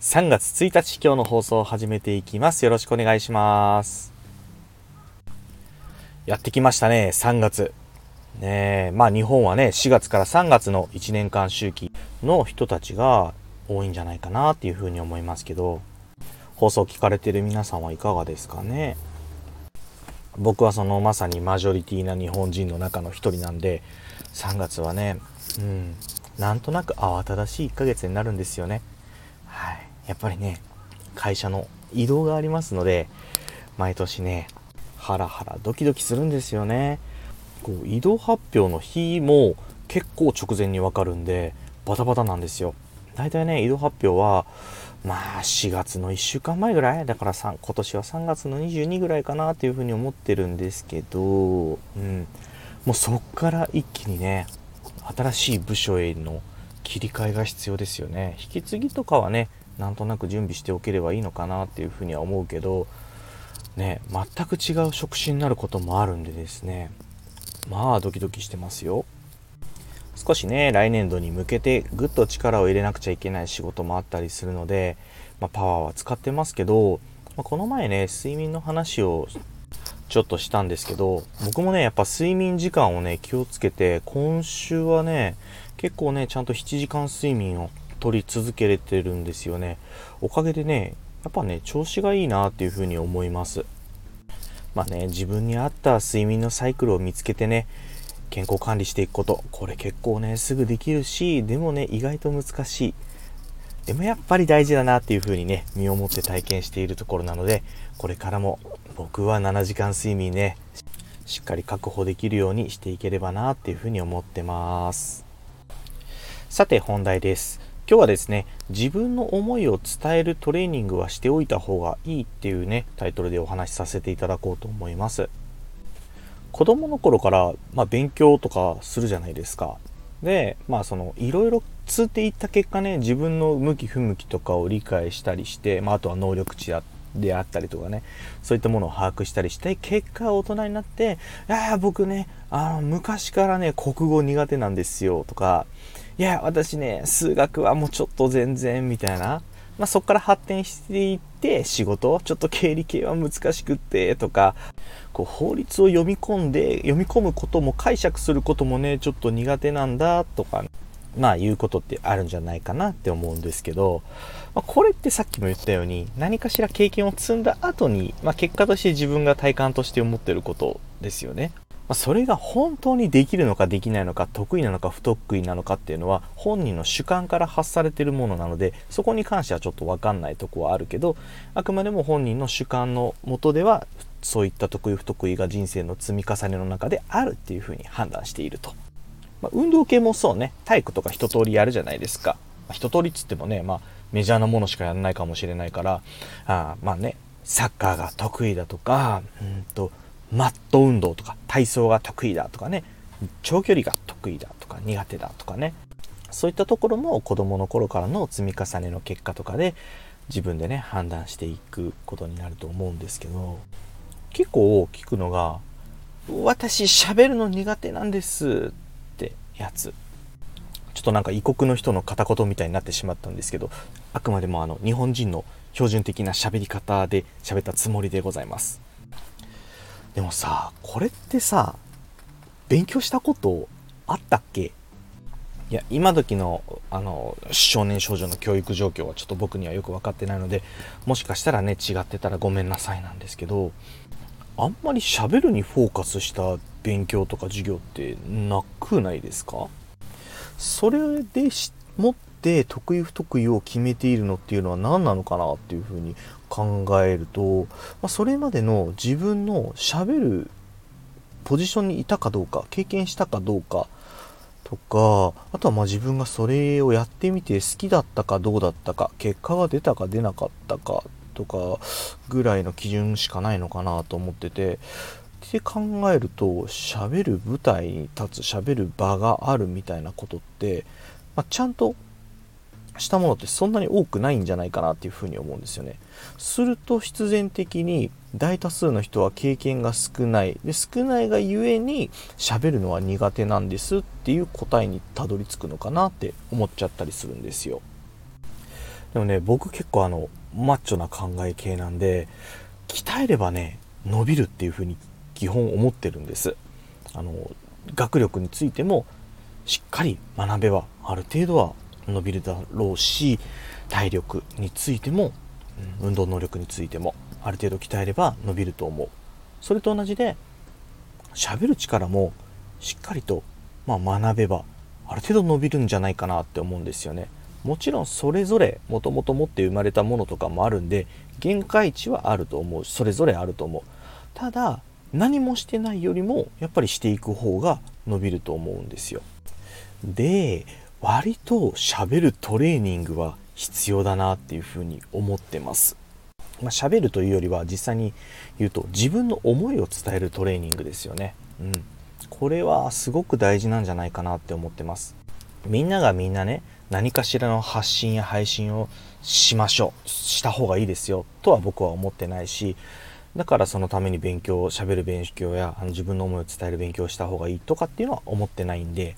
3月1日今日の放送を始めていきます。よろしくお願いします。やってきましたね3月。ねまあ日本はね4月から3月の1年間周期の人たちが多いんじゃないかなっていうふうに思いますけど放送聞かれてる皆さんはいかがですかね？僕はそのまさにマジョリティな日本人の中の一人なんで3月はねうんなんとなく慌ただしい1ヶ月になるんですよね。やっぱりね、会社の移動がありますので、毎年ね、ハラハラドキドキするんですよね。こう移動発表の日も結構直前にわかるんで、バタバタなんですよ。大体ね、移動発表は、まあ4月の1週間前ぐらいだから今年は3月の22ぐらいかなっていうふうに思ってるんですけど、うん。もうそっから一気にね、新しい部署への切り替えが必要ですよね引き継ぎとかはねなんとなく準備しておければいいのかなっていうふうには思うけどね全く違う職種になることもあるんでですね。まあドキドキしてますよ。少しね来年度に向けてぐっと力を入れなくちゃいけない仕事もあったりするので、まあ、パワーは使ってますけど、まあ、この前ね睡眠の話をちょっとしたんですけど、僕もね、やっぱ睡眠時間をね、気をつけて、今週はね、結構ね、ちゃんと7時間睡眠を取り続けれてるんですよね。おかげでね、やっぱね、調子がいいなっていうふうに思います。まあね、自分に合った睡眠のサイクルを見つけてね、健康管理していくこと、これ結構ね、すぐできるし、でもね、意外と難しい。でもやっぱり大事だなっていうふうにね、身をもって体験しているところなので、これからも僕は7時間睡眠ね、しっかり確保できるようにしていければなっていうふうに思ってます。さて本題です。今日はですね、自分の思いを伝えるトレーニングはしておいた方がいいっていうね、タイトルでお話しさせていただこうと思います。子供の頃から、まあ、勉強とかするじゃないですか。で、まあその、いろいろつっていった結果ね、自分の向き不向きとかを理解したりして、まああとは能力値だであったりとかね、そういったものを把握したりして、結果大人になって、いや僕ね、あの、昔からね、国語苦手なんですよ、とか、いや、私ね、数学はもうちょっと全然、みたいな。まあ、そこから発展していって、仕事、ちょっと経理系は難しくって、とか、こう、法律を読み込んで、読み込むことも解釈することもね、ちょっと苦手なんだ、とか、まあ言うことってあるんじゃないかなって思うんですけど、まあ、これってさっきも言ったように何かしら経験を積んだ後に、まあ、結果として自分が体感として思ってることですよね。ま、それが本当にできるのかできないのか得意なのか不得意なのかっていうのは本人の主観から発されてるものなのでそこに関してはちょっと分かんないとこはあるけどあくまでも本人の主観のもとではそういった得意不得意が人生の積み重ねの中であるっていうふうに判断していると。まあ、運動系もそうね、体育とか一通りやるじゃないですか。まあ、一通りっつってもね、まあ、メジャーなものしかやらないかもしれないから、あまあね、サッカーが得意だとか、うんと、マット運動とか、体操が得意だとかね、長距離が得意だとか、苦手だとかね、そういったところも子供の頃からの積み重ねの結果とかで、自分でね、判断していくことになると思うんですけど、結構聞くのが、私喋るの苦手なんですってやつ。ちょっとなんか異国の人の片言みたいになってしまったんですけどあくまでもあの日本人の標準的な喋り方で喋ったつもりでございます。でもさこれってさ勉強したことあったっけ？いや今時のあの少年少女の教育状況はちょっと僕にはよく分かってないのでもしかしたらね違ってたらごめんなさいなんですけどあんまり喋るにフォーカスした勉強とか授業ってなくないですか？それでもって得意不得意を決めているのっていうのは何なのかなっていうふうに考えると、まあ、それまでの自分のしゃべるポジションにいたかどうか経験したかどうかとかあとはまあ自分がそれをやってみて好きだったかどうだったか結果が出たか出なかったかとかぐらいの基準しかないのかなと思っててって考えると喋る舞台に立つ喋る場があるみたいなことって、まあ、ちゃんとしたものってそんなに多くないんじゃないかなっていうふうに思うんですよね。すると必然的に大多数の人は経験が少ないで少ないがゆえに喋るのは苦手なんですっていう答えにたどり着くのかなって思っちゃったりするんですよ。でもね僕結構あのマッチョな考え系なんで鍛えればね伸びるっていうふうに基本思ってるんです。あの学力についてもしっかり学べばある程度は伸びるだろうし体力についても、運動能力についてもある程度鍛えれば伸びると思う。それと同じで喋る力もしっかりと、まあ、学べばある程度伸びるんじゃないかなって思うんですよね。もちろんそれぞれもともと持って生まれたものとかもあるんで限界値はあると思う。それぞれあると思う。ただ何もしてないよりもやっぱりしていく方が伸びると思うんですよ。で割と喋るトレーニングは必要だなっていうふうに思ってます。まあ、喋るというよりは実際に言うと自分の思いを伝えるトレーニングですよね。うん。これはすごく大事なんじゃないかなって思ってます。みんながみんなね、何かしらの発信や配信をしましょう。した方がいいですよ。とは僕は思ってないし、だからそのために勉強、喋る勉強やあの自分の思いを伝える勉強をした方がいいとかっていうのは思ってないんで、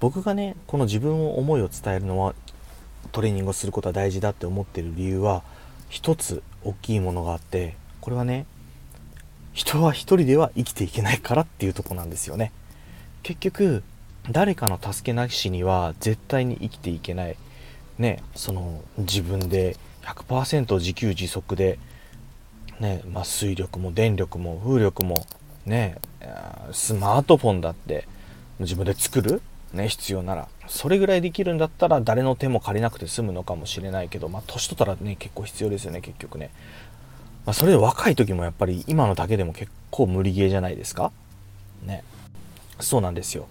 僕がねこの自分の思いを伝えるのはトレーニングをすることは大事だって思ってる理由は一つ大きいものがあってこれはね人は一人では生きていけないからっていうとこなんですよね。結局誰かの助けなしには絶対に生きていけない。ねその自分で100%自給自足でねまあ、水力も電力も風力もねスマートフォンだって自分で作るね、必要なら。それぐらいできるんだったら誰の手も借りなくて済むのかもしれないけど、まあ、年取ったらね、結構必要ですよね、結局ね。まあ、それで若い時もやっぱり今のだけでも結構無理ゲーじゃないですか？ね。そうなんですよ。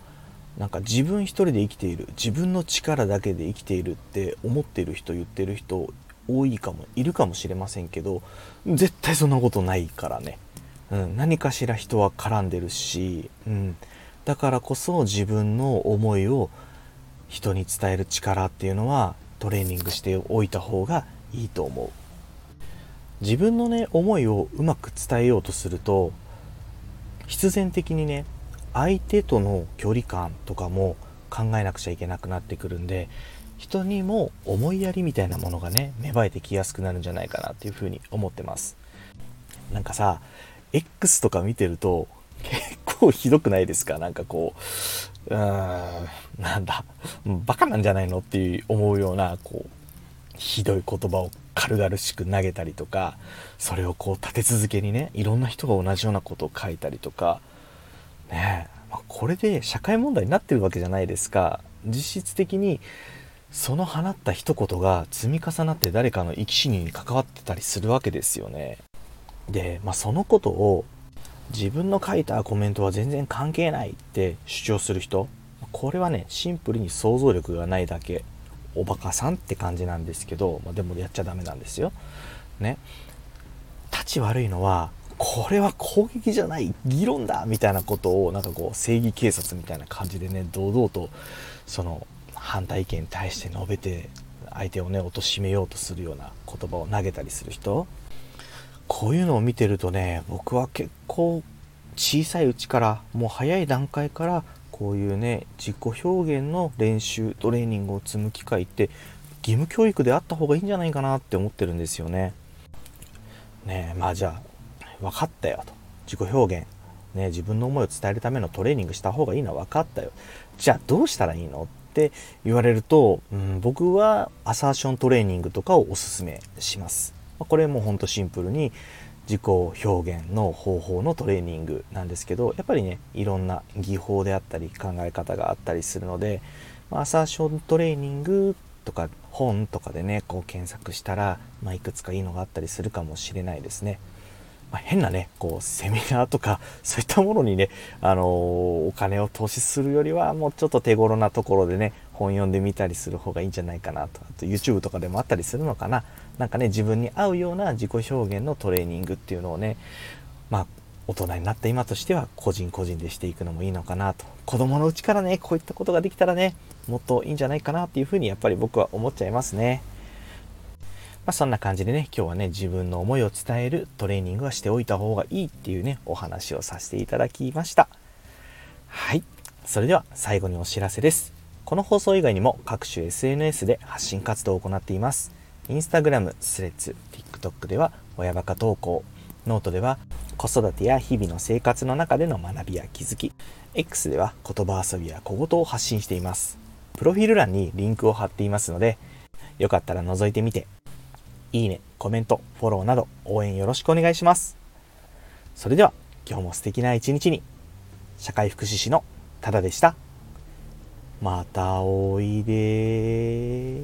なんか自分一人で生きている、自分の力だけで生きているって思っている人、言ってる人多いかも、いるかもしれませんけど、絶対そんなことないからね。うん、何かしら人は絡んでるし、うん、だからこそ自分の思いを人に伝える力っていうのはトレーニングしておいた方がいいと思う。自分のね思いをうまく伝えようとすると必然的にね相手との距離感とかも考えなくちゃいけなくなってくるんで人にも思いやりみたいなものがね芽生えてきやすくなるんじゃないかなっていうふうに思ってます。なんかさ X とか見てると結構ひどくないですか？なんかこう、うーん、なんだ、バカなんじゃないのっていう思うような、こう、ひどい言葉を軽々しく投げたりとか、それをこう立て続けにね、いろんな人が同じようなことを書いたりとか、ねえ、まあ、これで社会問題になってるわけじゃないですか。実質的に、その放った一言が積み重なって誰かの生き死にに関わってたりするわけですよね。で、まあ、そのことを自分の書いたコメントは全然関係ないって主張する人。これはねシンプルに想像力がないだけおバカさんって感じなんですけど、まあ、でもやっちゃダメなんですよ。ね。立ち悪いのはこれは攻撃じゃない議論だみたいなことをなんかこう正義警察みたいな感じでね堂々とその反対意見に対して述べて相手をね貶めようとするような言葉を投げたりする人。こういうのを見てるとね僕は結構小さいうちからもう早い段階からこういうね自己表現の練習トレーニングを積む機会って義務教育であった方がいいんじゃないかなって思ってるんですよね。ねえまあじゃあ分かったよと自己表現ね自分の思いを伝えるためのトレーニングした方がいいのは分かったよじゃあどうしたらいいのって言われると、うん、僕はアサーショントレーニングとかをおすすめします。これもほんとシンプルに自己表現の方法のトレーニングなんですけどやっぱりねいろんな技法であったり考え方があったりするので、まあ、アサーショントレーニングとか本とかでねこう検索したら、まあ、いくつかいいのがあったりするかもしれないですね。まあ、変なねこうセミナーとか そういったものにね、あのー、お金を投資するよりはもうちょっと手頃なところでね本読んでみたりする方がいいんじゃないかなと。あと YouTube とかでもあったりするのかな。なんかね、自分に合うような自己表現のトレーニングっていうのをね、まあ、大人になった今としては個人個人でしていくのもいいのかなと。子供のうちからね、こういったことができたらね、もっといいんじゃないかなっていうふうにやっぱり僕は思っちゃいますね。まあ、そんな感じでね、今日はね、自分の思いを伝えるトレーニングはしておいた方がいいっていうね、お話をさせていただきました。はい。それでは最後にお知らせです。この放送以外にも各種 SNS で発信活動を行っています。インスタグラム、スレッズ、TikTok では親バカ投稿、ノートでは子育てや日々の生活の中での学びや気づき、X では言葉遊びや小言を発信しています。プロフィール欄にリンクを貼っていますので、よかったら覗いてみて、いいね、コメント、フォローなど応援よろしくお願いします。それでは今日も素敵な一日に、社会福祉士のただでした。またおいで